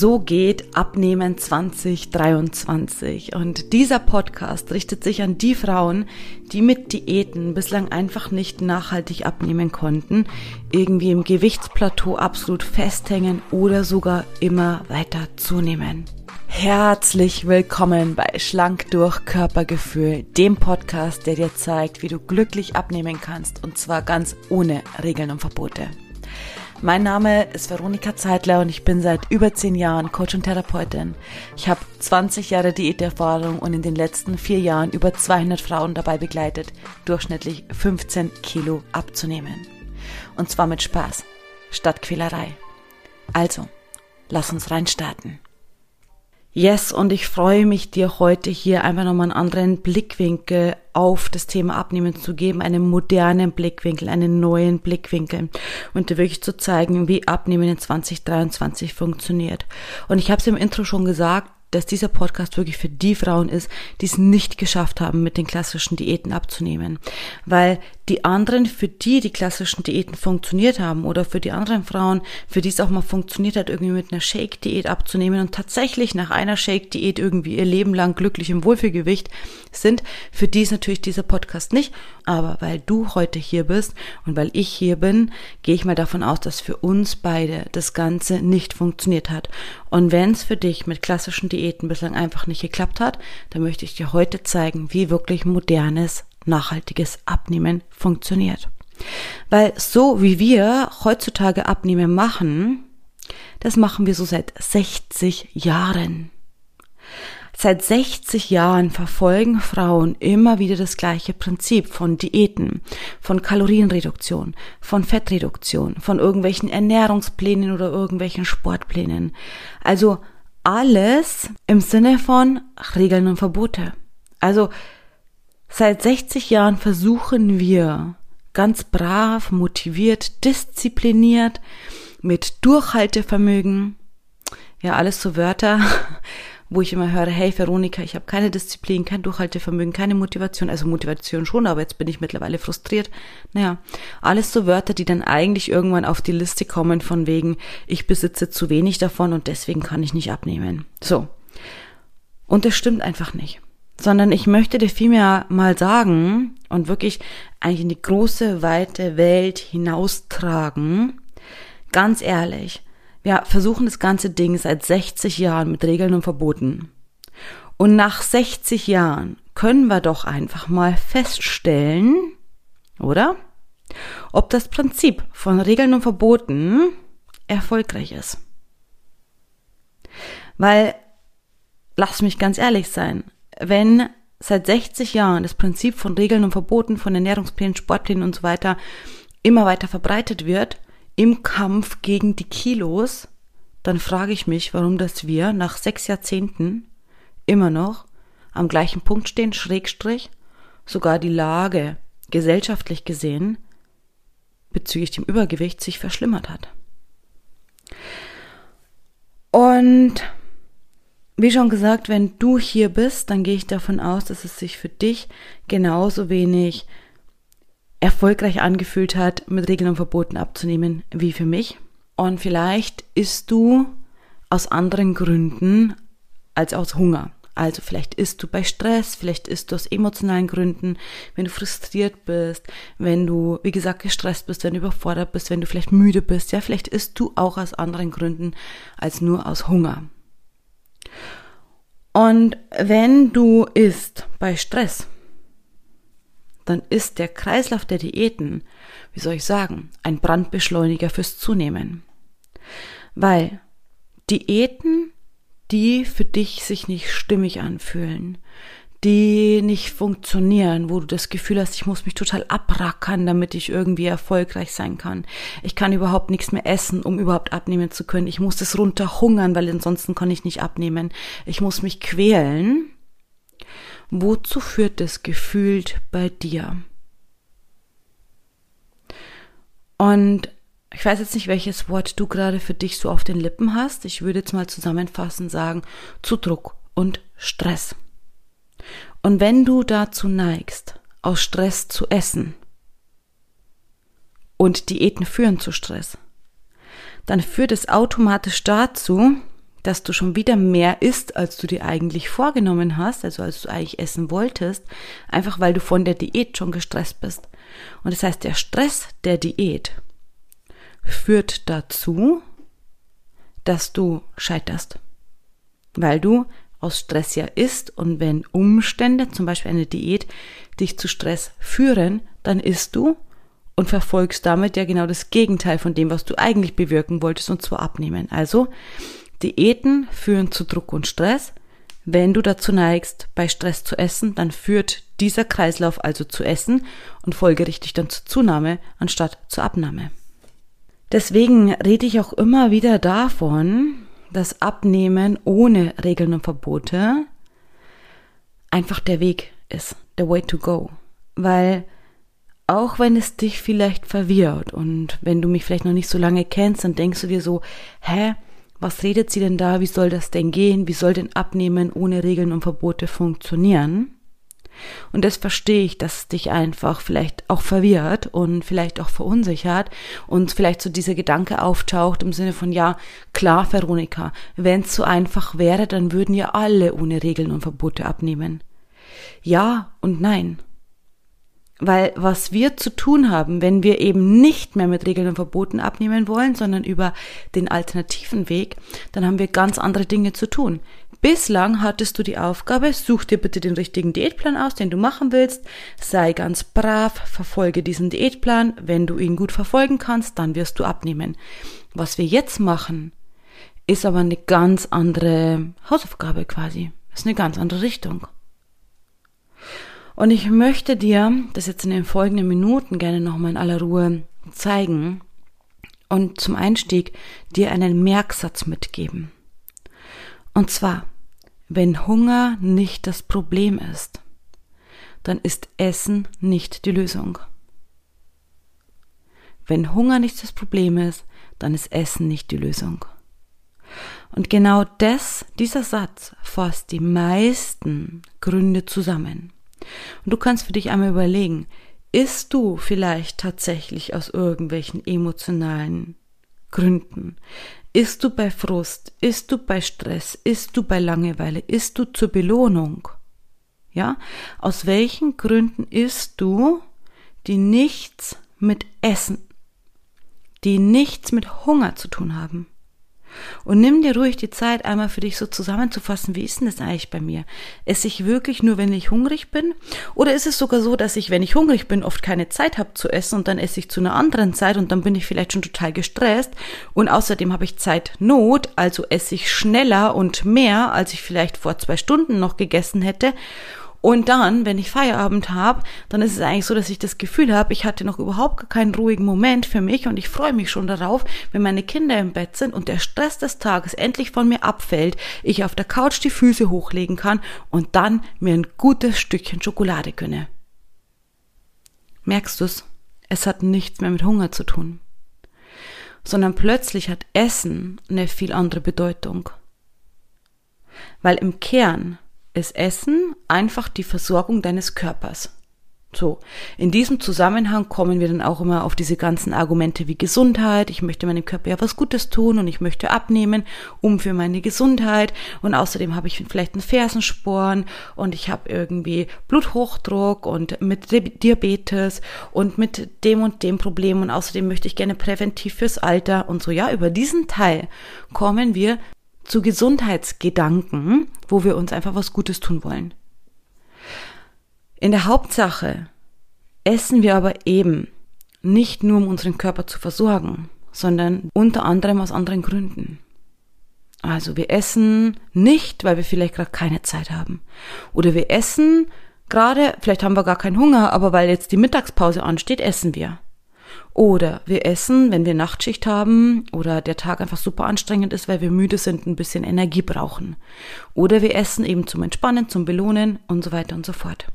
So geht Abnehmen 2023. Und dieser Podcast richtet sich an die Frauen, die mit Diäten bislang einfach nicht nachhaltig abnehmen konnten, irgendwie im Gewichtsplateau absolut festhängen oder sogar immer weiter zunehmen. Herzlich willkommen bei Schlank durch Körpergefühl, dem Podcast, der dir zeigt, wie du glücklich abnehmen kannst und zwar ganz ohne Regeln und Verbote. Mein Name ist Veronika Zeitler und ich bin seit über zehn Jahren Coach und Therapeutin. Ich habe 20 Jahre Diäterfahrung und in den letzten vier Jahren über 200 Frauen dabei begleitet, durchschnittlich 15 Kilo abzunehmen. Und zwar mit Spaß, statt Quälerei. Also, lass uns reinstarten. Yes, und ich freue mich, dir heute hier einfach nochmal einen anderen Blickwinkel auf das Thema Abnehmen zu geben, einen modernen Blickwinkel, einen neuen Blickwinkel und dir wirklich zu zeigen, wie Abnehmen in 2023 funktioniert. Und ich habe es im Intro schon gesagt, dass dieser Podcast wirklich für die Frauen ist, die es nicht geschafft haben, mit den klassischen Diäten abzunehmen. Weil die anderen, für die die klassischen Diäten funktioniert haben oder für die anderen Frauen, für die es auch mal funktioniert hat, irgendwie mit einer Shake-Diät abzunehmen und tatsächlich nach einer Shake-Diät irgendwie ihr Leben lang glücklich im Wohlfühlgewicht sind, für die ist natürlich dieser Podcast nicht. Aber weil du heute hier bist und weil ich hier bin, gehe ich mal davon aus, dass für uns beide das Ganze nicht funktioniert hat. Und wenn es für dich mit klassischen Diäten bislang einfach nicht geklappt hat, dann möchte ich dir heute zeigen, wie wirklich modernes nachhaltiges Abnehmen funktioniert. Weil so wie wir heutzutage Abnehmen machen, das machen wir so seit 60 Jahren. Seit 60 Jahren verfolgen Frauen immer wieder das gleiche Prinzip von Diäten, von Kalorienreduktion, von Fettreduktion, von irgendwelchen Ernährungsplänen oder irgendwelchen Sportplänen. Also alles im Sinne von Regeln und Verbote. Also Seit 60 Jahren versuchen wir ganz brav, motiviert, diszipliniert, mit Durchhaltevermögen, ja, alles so Wörter, wo ich immer höre, hey Veronika, ich habe keine Disziplin, kein Durchhaltevermögen, keine Motivation, also Motivation schon, aber jetzt bin ich mittlerweile frustriert. Naja, alles so Wörter, die dann eigentlich irgendwann auf die Liste kommen von wegen, ich besitze zu wenig davon und deswegen kann ich nicht abnehmen. So. Und das stimmt einfach nicht sondern ich möchte dir vielmehr mal sagen und wirklich eigentlich in die große, weite Welt hinaustragen. Ganz ehrlich, wir versuchen das ganze Ding seit 60 Jahren mit Regeln und Verboten. Und nach 60 Jahren können wir doch einfach mal feststellen, oder? Ob das Prinzip von Regeln und Verboten erfolgreich ist. Weil, lass mich ganz ehrlich sein, wenn seit 60 Jahren das Prinzip von Regeln und Verboten, von Ernährungsplänen, Sportplänen und so weiter immer weiter verbreitet wird im Kampf gegen die Kilos, dann frage ich mich, warum das wir nach sechs Jahrzehnten immer noch am gleichen Punkt stehen, Schrägstrich, sogar die Lage gesellschaftlich gesehen bezüglich dem Übergewicht sich verschlimmert hat. Und wie schon gesagt, wenn du hier bist, dann gehe ich davon aus, dass es sich für dich genauso wenig erfolgreich angefühlt hat, mit Regeln und Verboten abzunehmen, wie für mich. Und vielleicht isst du aus anderen Gründen als aus Hunger. Also vielleicht isst du bei Stress, vielleicht isst du aus emotionalen Gründen, wenn du frustriert bist, wenn du, wie gesagt, gestresst bist, wenn du überfordert bist, wenn du vielleicht müde bist. Ja, vielleicht isst du auch aus anderen Gründen als nur aus Hunger. Und wenn du isst bei Stress, dann ist der Kreislauf der Diäten, wie soll ich sagen, ein Brandbeschleuniger fürs Zunehmen. Weil Diäten, die für dich sich nicht stimmig anfühlen, die nicht funktionieren, wo du das Gefühl hast, ich muss mich total abrackern, damit ich irgendwie erfolgreich sein kann. Ich kann überhaupt nichts mehr essen, um überhaupt abnehmen zu können. Ich muss das runterhungern, weil ansonsten kann ich nicht abnehmen. Ich muss mich quälen. Wozu führt das gefühlt bei dir? Und ich weiß jetzt nicht, welches Wort du gerade für dich so auf den Lippen hast. Ich würde jetzt mal zusammenfassend sagen, zu Druck und Stress. Und wenn du dazu neigst, aus Stress zu essen, und Diäten führen zu Stress, dann führt es automatisch dazu, dass du schon wieder mehr isst, als du dir eigentlich vorgenommen hast, also als du eigentlich essen wolltest, einfach weil du von der Diät schon gestresst bist. Und das heißt, der Stress der Diät führt dazu, dass du scheiterst, weil du aus Stress ja isst und wenn Umstände, zum Beispiel eine Diät, dich zu Stress führen, dann isst du und verfolgst damit ja genau das Gegenteil von dem, was du eigentlich bewirken wolltest, und zwar abnehmen. Also Diäten führen zu Druck und Stress. Wenn du dazu neigst, bei Stress zu essen, dann führt dieser Kreislauf also zu Essen und folgerichtig dann zur Zunahme anstatt zur Abnahme. Deswegen rede ich auch immer wieder davon, dass Abnehmen ohne Regeln und Verbote einfach der Weg ist, the way to go. Weil auch wenn es dich vielleicht verwirrt und wenn du mich vielleicht noch nicht so lange kennst, dann denkst du dir so, hä, was redet sie denn da? Wie soll das denn gehen? Wie soll denn Abnehmen ohne Regeln und Verbote funktionieren? Und das verstehe ich, dass es dich einfach vielleicht auch verwirrt und vielleicht auch verunsichert und vielleicht so dieser Gedanke auftaucht im Sinne von, ja, klar, Veronika, wenn es so einfach wäre, dann würden ja alle ohne Regeln und Verbote abnehmen. Ja und nein. Weil was wir zu tun haben, wenn wir eben nicht mehr mit Regeln und Verboten abnehmen wollen, sondern über den alternativen Weg, dann haben wir ganz andere Dinge zu tun. Bislang hattest du die Aufgabe, such dir bitte den richtigen Diätplan aus, den du machen willst, sei ganz brav, verfolge diesen Diätplan, wenn du ihn gut verfolgen kannst, dann wirst du abnehmen. Was wir jetzt machen, ist aber eine ganz andere Hausaufgabe quasi, ist eine ganz andere Richtung. Und ich möchte dir das jetzt in den folgenden Minuten gerne nochmal in aller Ruhe zeigen und zum Einstieg dir einen Merksatz mitgeben. Und zwar, wenn Hunger nicht das Problem ist, dann ist Essen nicht die Lösung. Wenn Hunger nicht das Problem ist, dann ist Essen nicht die Lösung. Und genau das, dieser Satz fasst die meisten Gründe zusammen. Und du kannst für dich einmal überlegen, isst du vielleicht tatsächlich aus irgendwelchen emotionalen Gründen? Isst du bei Frust? Isst du bei Stress? Isst du bei Langeweile? Isst du zur Belohnung? Ja? Aus welchen Gründen isst du, die nichts mit Essen, die nichts mit Hunger zu tun haben? Und nimm dir ruhig die Zeit, einmal für dich so zusammenzufassen, wie ist denn das eigentlich bei mir? Esse ich wirklich nur, wenn ich hungrig bin? Oder ist es sogar so, dass ich, wenn ich hungrig bin, oft keine Zeit habe zu essen und dann esse ich zu einer anderen Zeit und dann bin ich vielleicht schon total gestresst und außerdem habe ich Zeitnot, also esse ich schneller und mehr, als ich vielleicht vor zwei Stunden noch gegessen hätte und dann, wenn ich Feierabend habe, dann ist es eigentlich so, dass ich das Gefühl habe, ich hatte noch überhaupt keinen ruhigen Moment für mich und ich freue mich schon darauf, wenn meine Kinder im Bett sind und der Stress des Tages endlich von mir abfällt, ich auf der Couch die Füße hochlegen kann und dann mir ein gutes Stückchen Schokolade gönne. Merkst du's? Es hat nichts mehr mit Hunger zu tun. Sondern plötzlich hat Essen eine viel andere Bedeutung. Weil im Kern ist Essen einfach die Versorgung deines Körpers. So, in diesem Zusammenhang kommen wir dann auch immer auf diese ganzen Argumente wie Gesundheit. Ich möchte meinem Körper ja was Gutes tun und ich möchte abnehmen, um für meine Gesundheit. Und außerdem habe ich vielleicht einen Fersensporn und ich habe irgendwie Bluthochdruck und mit Diabetes und mit dem und dem Problem. Und außerdem möchte ich gerne präventiv fürs Alter und so. Ja, über diesen Teil kommen wir zu Gesundheitsgedanken, wo wir uns einfach was Gutes tun wollen. In der Hauptsache essen wir aber eben nicht nur, um unseren Körper zu versorgen, sondern unter anderem aus anderen Gründen. Also wir essen nicht, weil wir vielleicht gerade keine Zeit haben. Oder wir essen gerade, vielleicht haben wir gar keinen Hunger, aber weil jetzt die Mittagspause ansteht, essen wir. Oder wir essen, wenn wir Nachtschicht haben oder der Tag einfach super anstrengend ist, weil wir müde sind, ein bisschen Energie brauchen. Oder wir essen eben zum Entspannen, zum Belohnen und so weiter und so fort.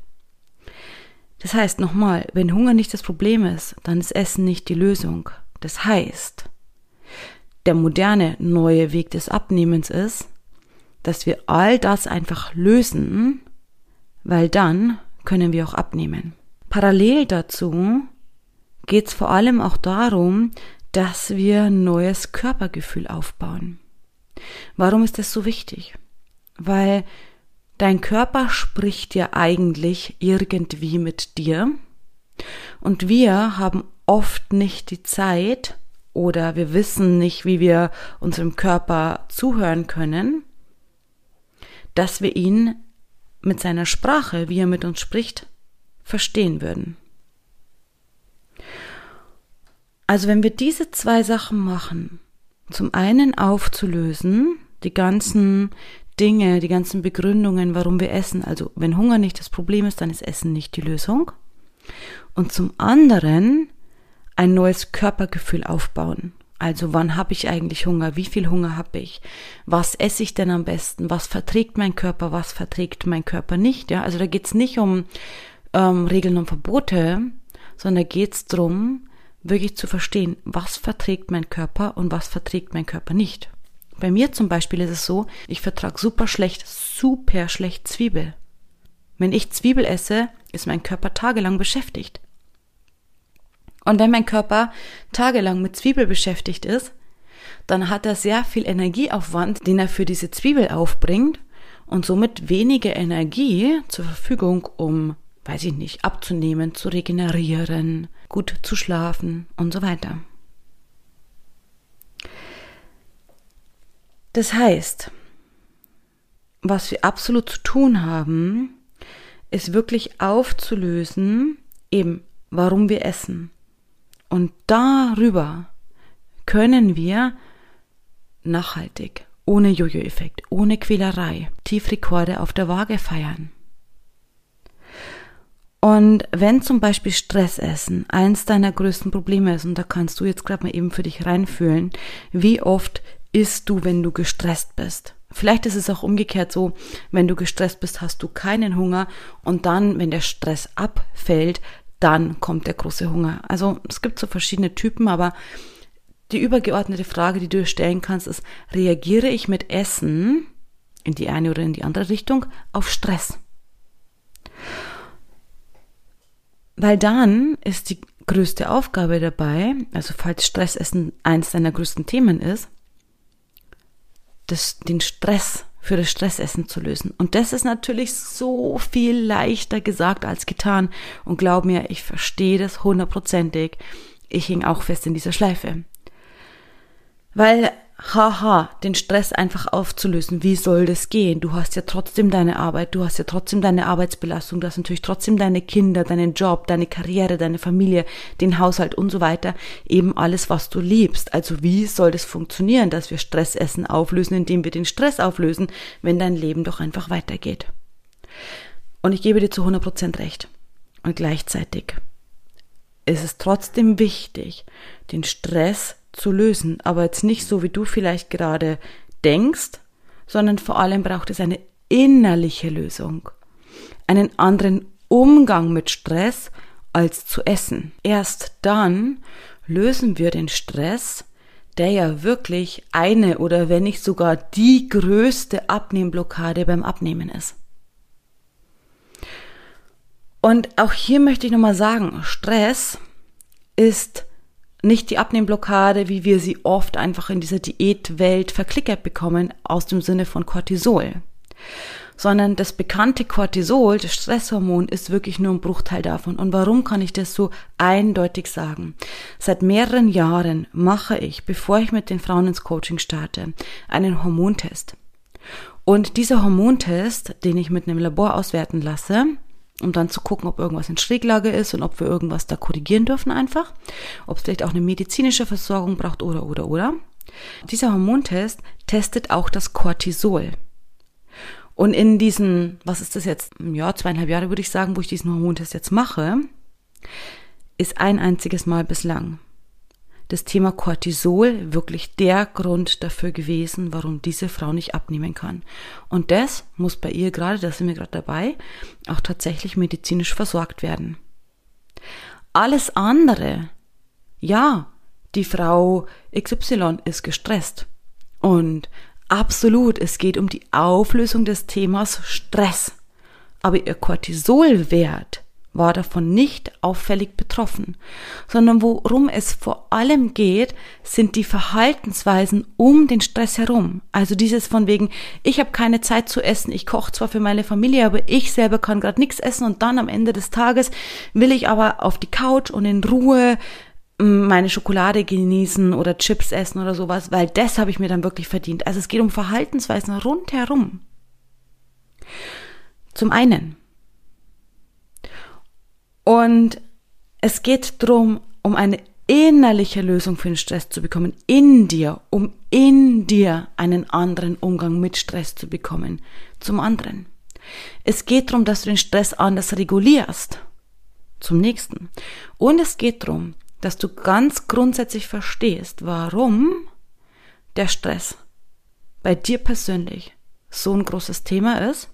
Das heißt nochmal, wenn Hunger nicht das Problem ist, dann ist Essen nicht die Lösung. Das heißt, der moderne neue Weg des Abnehmens ist, dass wir all das einfach lösen, weil dann können wir auch abnehmen. Parallel dazu geht es vor allem auch darum, dass wir ein neues Körpergefühl aufbauen. Warum ist das so wichtig? Weil dein Körper spricht ja eigentlich irgendwie mit dir und wir haben oft nicht die Zeit oder wir wissen nicht, wie wir unserem Körper zuhören können, dass wir ihn mit seiner Sprache, wie er mit uns spricht, verstehen würden. Also wenn wir diese zwei Sachen machen, zum einen aufzulösen, die ganzen Dinge, die ganzen Begründungen, warum wir essen, also wenn Hunger nicht das Problem ist, dann ist Essen nicht die Lösung. Und zum anderen ein neues Körpergefühl aufbauen. Also wann habe ich eigentlich Hunger? Wie viel Hunger habe ich? Was esse ich denn am besten? Was verträgt mein Körper? Was verträgt mein Körper nicht? Ja, also da geht's nicht um ähm, Regeln und Verbote, sondern da geht's drum, wirklich zu verstehen, was verträgt mein Körper und was verträgt mein Körper nicht. Bei mir zum Beispiel ist es so, ich vertrage super schlecht, super schlecht Zwiebel. Wenn ich Zwiebel esse, ist mein Körper tagelang beschäftigt. Und wenn mein Körper tagelang mit Zwiebel beschäftigt ist, dann hat er sehr viel Energieaufwand, den er für diese Zwiebel aufbringt und somit weniger Energie zur Verfügung, um, weiß ich nicht, abzunehmen, zu regenerieren, gut zu schlafen und so weiter. Das heißt, was wir absolut zu tun haben, ist wirklich aufzulösen, eben warum wir essen. Und darüber können wir nachhaltig, ohne Jojo-Effekt, ohne Quälerei, Tiefrekorde auf der Waage feiern. Und wenn zum Beispiel Stressessen eins deiner größten Probleme ist, und da kannst du jetzt gerade mal eben für dich reinfühlen, wie oft isst du, wenn du gestresst bist? Vielleicht ist es auch umgekehrt so, wenn du gestresst bist, hast du keinen Hunger und dann, wenn der Stress abfällt, dann kommt der große Hunger. Also es gibt so verschiedene Typen, aber die übergeordnete Frage, die du stellen kannst, ist, reagiere ich mit Essen in die eine oder in die andere Richtung auf Stress? Weil dann ist die größte Aufgabe dabei, also falls Stressessen eines deiner größten Themen ist, das, den Stress für das Stressessen zu lösen. Und das ist natürlich so viel leichter gesagt als getan. Und glaub mir, ich verstehe das hundertprozentig. Ich hing auch fest in dieser Schleife. Weil haha, den Stress einfach aufzulösen. Wie soll das gehen? Du hast ja trotzdem deine Arbeit, du hast ja trotzdem deine Arbeitsbelastung, du hast natürlich trotzdem deine Kinder, deinen Job, deine Karriere, deine Familie, den Haushalt und so weiter. Eben alles, was du liebst. Also wie soll das funktionieren, dass wir Stressessen auflösen, indem wir den Stress auflösen, wenn dein Leben doch einfach weitergeht? Und ich gebe dir zu 100 Prozent recht. Und gleichzeitig ist es trotzdem wichtig, den Stress zu lösen, aber jetzt nicht so, wie du vielleicht gerade denkst, sondern vor allem braucht es eine innerliche Lösung, einen anderen Umgang mit Stress als zu essen. Erst dann lösen wir den Stress, der ja wirklich eine oder wenn nicht sogar die größte Abnehmblockade beim Abnehmen ist. Und auch hier möchte ich nochmal sagen, Stress ist nicht die Abnehmblockade, wie wir sie oft einfach in dieser Diätwelt verklickert bekommen, aus dem Sinne von Cortisol. Sondern das bekannte Cortisol, das Stresshormon, ist wirklich nur ein Bruchteil davon. Und warum kann ich das so eindeutig sagen? Seit mehreren Jahren mache ich, bevor ich mit den Frauen ins Coaching starte, einen Hormontest. Und dieser Hormontest, den ich mit einem Labor auswerten lasse, um dann zu gucken, ob irgendwas in Schräglage ist und ob wir irgendwas da korrigieren dürfen einfach, ob es vielleicht auch eine medizinische Versorgung braucht oder oder oder. Dieser Hormontest testet auch das Cortisol. Und in diesen, was ist das jetzt, ja, zweieinhalb Jahre würde ich sagen, wo ich diesen Hormontest jetzt mache, ist ein einziges Mal bislang das Thema Cortisol wirklich der Grund dafür gewesen, warum diese Frau nicht abnehmen kann. Und das muss bei ihr gerade, da sind wir gerade dabei, auch tatsächlich medizinisch versorgt werden. Alles andere, ja, die Frau XY ist gestresst. Und absolut, es geht um die Auflösung des Themas Stress. Aber ihr Cortisolwert war davon nicht auffällig betroffen, sondern worum es vor allem geht, sind die Verhaltensweisen um den Stress herum. Also dieses von wegen, ich habe keine Zeit zu essen, ich koche zwar für meine Familie, aber ich selber kann gerade nichts essen und dann am Ende des Tages will ich aber auf die Couch und in Ruhe mm, meine Schokolade genießen oder Chips essen oder sowas, weil das habe ich mir dann wirklich verdient. Also es geht um Verhaltensweisen rundherum. Zum einen und es geht darum, um eine innerliche Lösung für den Stress zu bekommen, in dir, um in dir einen anderen Umgang mit Stress zu bekommen. Zum anderen. Es geht darum, dass du den Stress anders regulierst. Zum nächsten. Und es geht darum, dass du ganz grundsätzlich verstehst, warum der Stress bei dir persönlich so ein großes Thema ist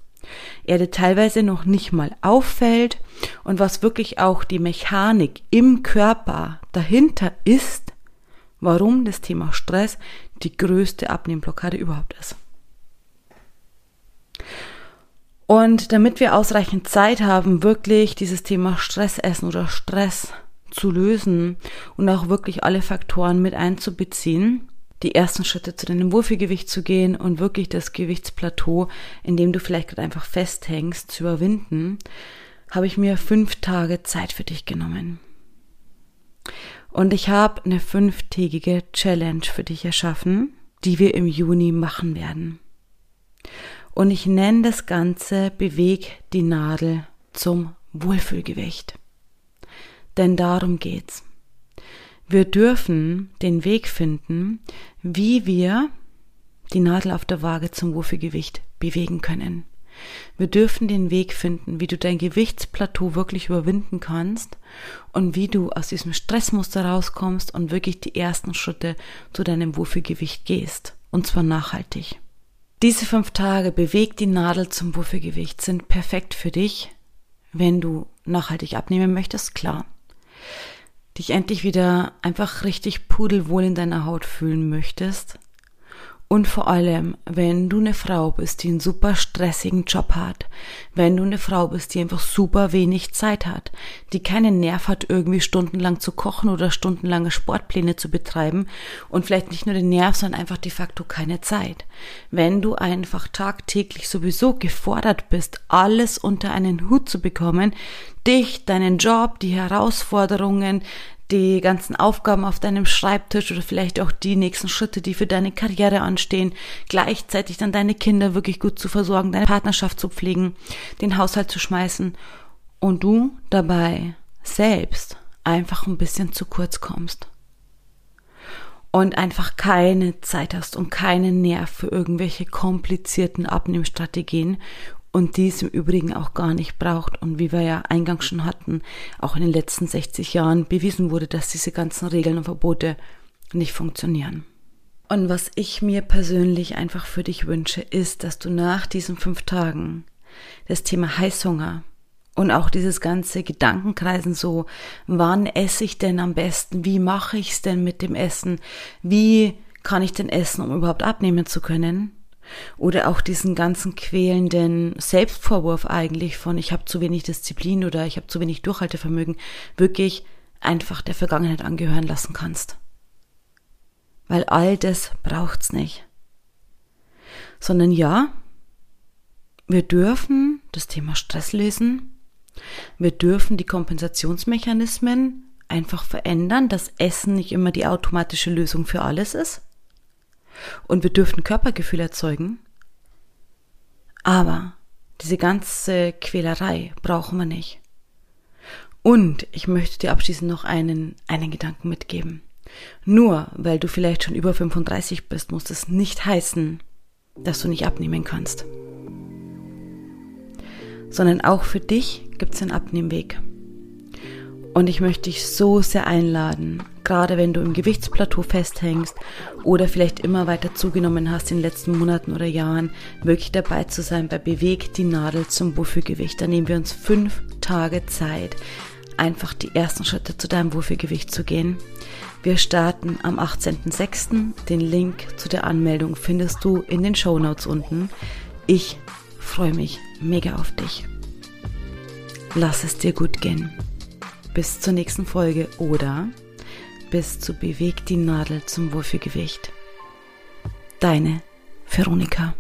er dir teilweise noch nicht mal auffällt und was wirklich auch die Mechanik im Körper dahinter ist, warum das Thema Stress die größte Abnehmblockade überhaupt ist. Und damit wir ausreichend Zeit haben, wirklich dieses Thema Stressessen oder Stress zu lösen und auch wirklich alle Faktoren mit einzubeziehen, die ersten Schritte zu deinem Wohlfühlgewicht zu gehen und wirklich das Gewichtsplateau, in dem du vielleicht gerade einfach festhängst, zu überwinden, habe ich mir fünf Tage Zeit für dich genommen. Und ich habe eine fünftägige Challenge für dich erschaffen, die wir im Juni machen werden. Und ich nenne das Ganze Beweg die Nadel zum Wohlfühlgewicht. Denn darum geht's. Wir dürfen den Weg finden, wie wir die Nadel auf der Waage zum Wurfelgewicht bewegen können. Wir dürfen den Weg finden, wie du dein Gewichtsplateau wirklich überwinden kannst und wie du aus diesem Stressmuster rauskommst und wirklich die ersten Schritte zu deinem Wurfelgewicht gehst. Und zwar nachhaltig. Diese fünf Tage bewegt die Nadel zum Wurfelgewicht sind perfekt für dich, wenn du nachhaltig abnehmen möchtest, klar dich endlich wieder einfach richtig pudelwohl in deiner Haut fühlen möchtest. Und vor allem, wenn du eine Frau bist, die einen super stressigen Job hat, wenn du eine Frau bist, die einfach super wenig Zeit hat, die keinen Nerv hat, irgendwie stundenlang zu kochen oder stundenlange Sportpläne zu betreiben und vielleicht nicht nur den Nerv, sondern einfach de facto keine Zeit. Wenn du einfach tagtäglich sowieso gefordert bist, alles unter einen Hut zu bekommen, dich, deinen Job, die Herausforderungen, die ganzen Aufgaben auf deinem Schreibtisch oder vielleicht auch die nächsten Schritte, die für deine Karriere anstehen, gleichzeitig dann deine Kinder wirklich gut zu versorgen, deine Partnerschaft zu pflegen, den Haushalt zu schmeißen und du dabei selbst einfach ein bisschen zu kurz kommst. Und einfach keine Zeit hast und keinen Nerv für irgendwelche komplizierten Abnehmstrategien und dies im Übrigen auch gar nicht braucht. Und wie wir ja eingangs schon hatten, auch in den letzten 60 Jahren bewiesen wurde, dass diese ganzen Regeln und Verbote nicht funktionieren. Und was ich mir persönlich einfach für dich wünsche, ist, dass du nach diesen fünf Tagen das Thema Heißhunger und auch dieses ganze Gedankenkreisen so, wann esse ich denn am besten, wie mache ich es denn mit dem Essen, wie kann ich denn essen, um überhaupt abnehmen zu können, oder auch diesen ganzen quälenden Selbstvorwurf eigentlich von ich habe zu wenig Disziplin oder ich habe zu wenig Durchhaltevermögen wirklich einfach der Vergangenheit angehören lassen kannst. Weil all das braucht's nicht. Sondern ja, wir dürfen das Thema Stress lösen. Wir dürfen die Kompensationsmechanismen einfach verändern, dass Essen nicht immer die automatische Lösung für alles ist und wir dürften Körpergefühl erzeugen. Aber diese ganze Quälerei brauchen wir nicht. Und ich möchte dir abschließend noch einen, einen Gedanken mitgeben. Nur weil du vielleicht schon über 35 bist, muss das nicht heißen, dass du nicht abnehmen kannst. Sondern auch für dich gibt es einen Abnehmweg. Und ich möchte dich so sehr einladen, gerade wenn du im Gewichtsplateau festhängst oder vielleicht immer weiter zugenommen hast in den letzten Monaten oder Jahren, wirklich dabei zu sein bei Beweg die Nadel zum Wohlfühlgewicht. Da nehmen wir uns fünf Tage Zeit, einfach die ersten Schritte zu deinem Wohlfühlgewicht zu gehen. Wir starten am 18.06. Den Link zu der Anmeldung findest du in den Show Notes unten. Ich freue mich mega auf dich. lass es dir gut gehen. Bis zur nächsten Folge oder bis zu Beweg die Nadel zum Wohlfühlgewicht. Deine Veronika.